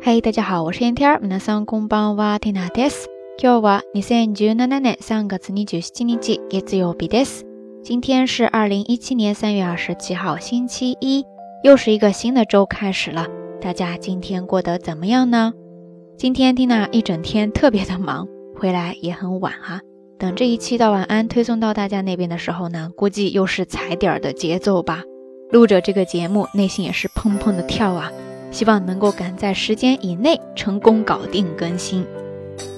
嗨，大家好，我是燕天儿。皆さんこんばんは、ティナです。今日は二千十七年三月二十七日、月曜日です。今天是二零一七年三月二十七号，星期一，又是一个新的周开始了。大家今天过得怎么样呢？今天蒂娜一整天特别的忙，回来也很晚哈。等这一期到晚安推送到大家那边的时候呢，估计又是踩点儿的节奏吧。录着这个节目，内心也是砰砰的跳啊！ 希望能够赶在时间以内成功搞定更新。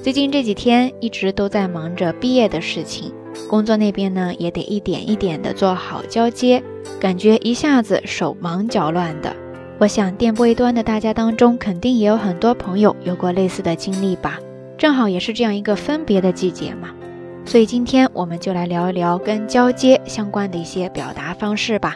最近这几天一直都在忙着毕业的事情，工作那边呢也得一点一点的做好交接，感觉一下子手忙脚乱的。我想电波一端的大家当中，肯定也有很多朋友有过类似的经历吧？正好也是这样一个分别的季节嘛，所以今天我们就来聊一聊跟交接相关的一些表达方式吧。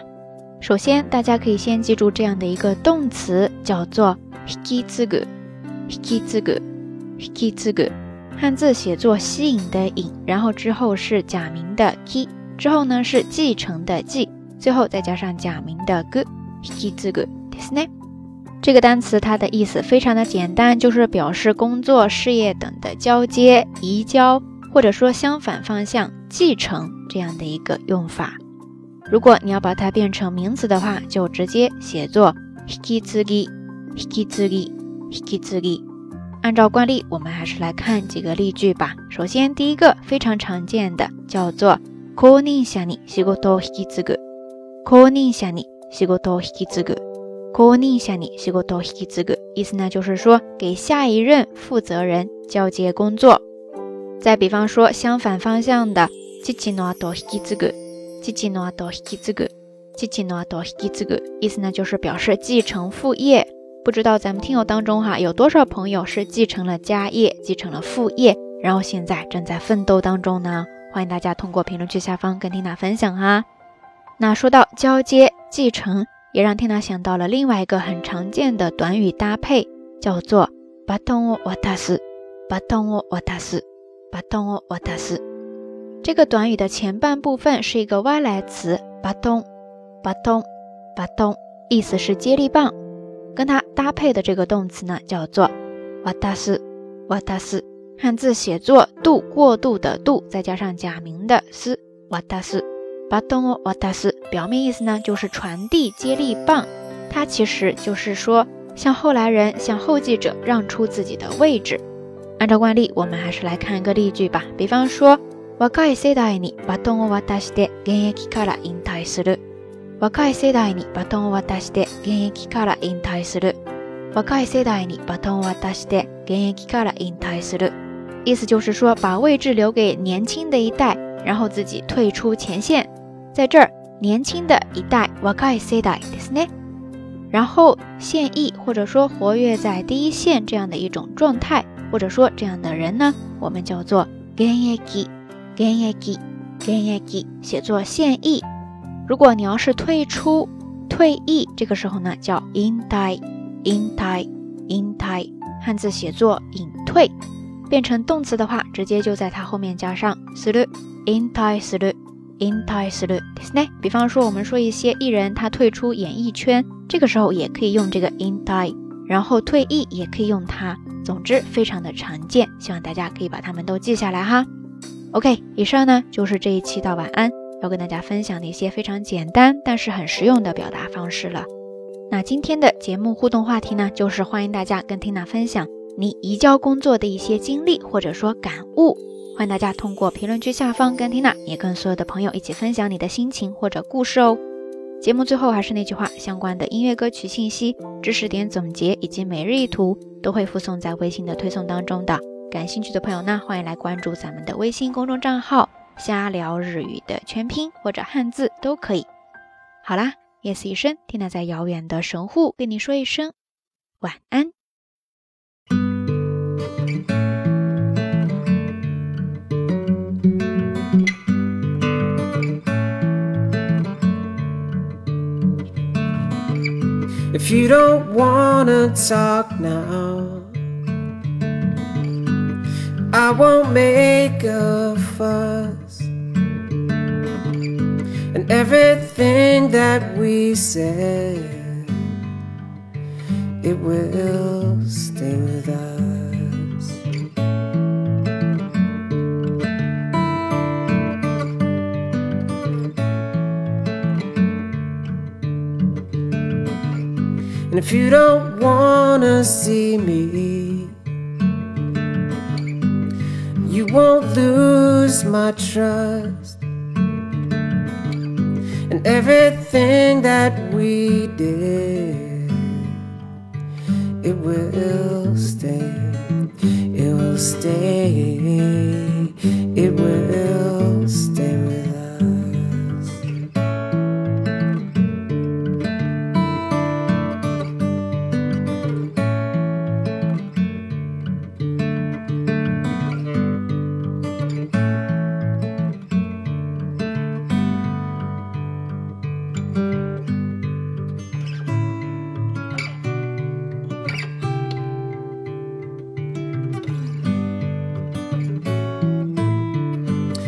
首先，大家可以先记住这样的一个动词，叫做 “hikizugu”，hikizugu，hikizugu，汉字写作“吸引”的“引”，然后之后是假名的 “ki”，之后呢是继承的“继”，最后再加上假名的 “gu”，hikizugu。这个单词它的意思非常的简单，就是表示工作、事业等的交接、移交，或者说相反方向继承这样的一个用法。如果你要把它变成名词的话，就直接写作 hikitsugi，hikitsugi，hikitsugi。按照惯例，我们还是来看几个例句吧。首先，第一个非常常见的叫做 “konin shani shigoto hikitsugu”，“konin shani shigoto hikitsugu”，“konin shani shigoto hikitsugu”，意思呢就是说给下一任负责人交接工作。再比方说，相反方向的 “chichi no ato hikitsugu”。继继诺多希兹格，继继诺多希兹格，意思呢就是表示继承父业。不知道咱们听友当中哈有多少朋友是继承了家业，继承了父业，然后现在正在奋斗当中呢？欢迎大家通过评论区下方跟缇娜分享哈。那说到交接继承，也让缇娜想到了另外一个很常见的短语搭配，叫做バトンを渡す、バトンを渡す、バトンを渡す。 这个短语的前半部分是一个外来词，巴东，巴东，巴东，意思是接力棒。跟它搭配的这个动词呢，叫做瓦达斯，瓦达斯，汉字写作渡过渡的渡，再加上假名的斯，瓦达斯，巴东哦，瓦达斯，表面意思呢就是传递接力棒，它其实就是说向后来人、向后继者让出自己的位置。按照惯例，我们还是来看一个例句吧，比方说。若い世代にバトンを渡して現役から引退する。若い世代にバトンを渡して現役から引退する。若い世代にバトンを渡して現役から引退する。意思就是说，把位置留给年轻的一代，然后自己退出前线。在这儿，年轻的一代若い世代ですね。然后现役或者说活跃在第一线这样的一种状态，或者说这样的人呢，我们叫做現役。现役，现役，写作现役。如果你要是退出、退役，这个时候呢叫引退，引退，引退。汉字写作隐退，变成动词的话，直接就在它后面加上する，引退する，引退する。です比方说，我们说一些艺人他退出演艺圈，这个时候也可以用这个引退，然后退役也可以用它。总之，非常的常见，希望大家可以把它们都记下来哈。 OK，以上呢就是这一期的晚安要跟大家分享的一些非常简单但是很实用的表达方式了。那今天的节目互动话题呢，就是欢迎大家跟 Tina 分享你移交工作的一些经历或者说感悟。欢迎大家通过评论区下方跟 Tina 也跟所有的朋友一起分享你的心情或者故事哦。节目最后还是那句话，相关的音乐歌曲信息、知识点总结以及每日一图都会附送在微信的推送当中的。感兴趣的朋友呢，欢迎来关注咱们的微信公众账号“瞎聊日语”的全拼或者汉字都可以。好啦，夜色已深，听娜在遥远的神户跟你说一声晚安。If you don't wanna talk now I won't make a fuss. And everything that we said it will stay with us. And if you don't wanna see me, you won't lose my trust. And everything that we did, it will stay, it will stay,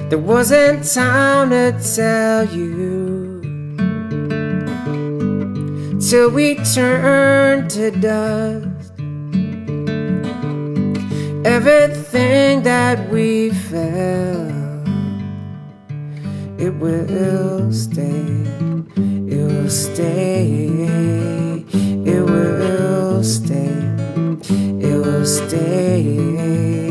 There wasn't time to tell you till we turned to dust. Everything that we felt, it will stay, it will stay, it will stay, it will stay.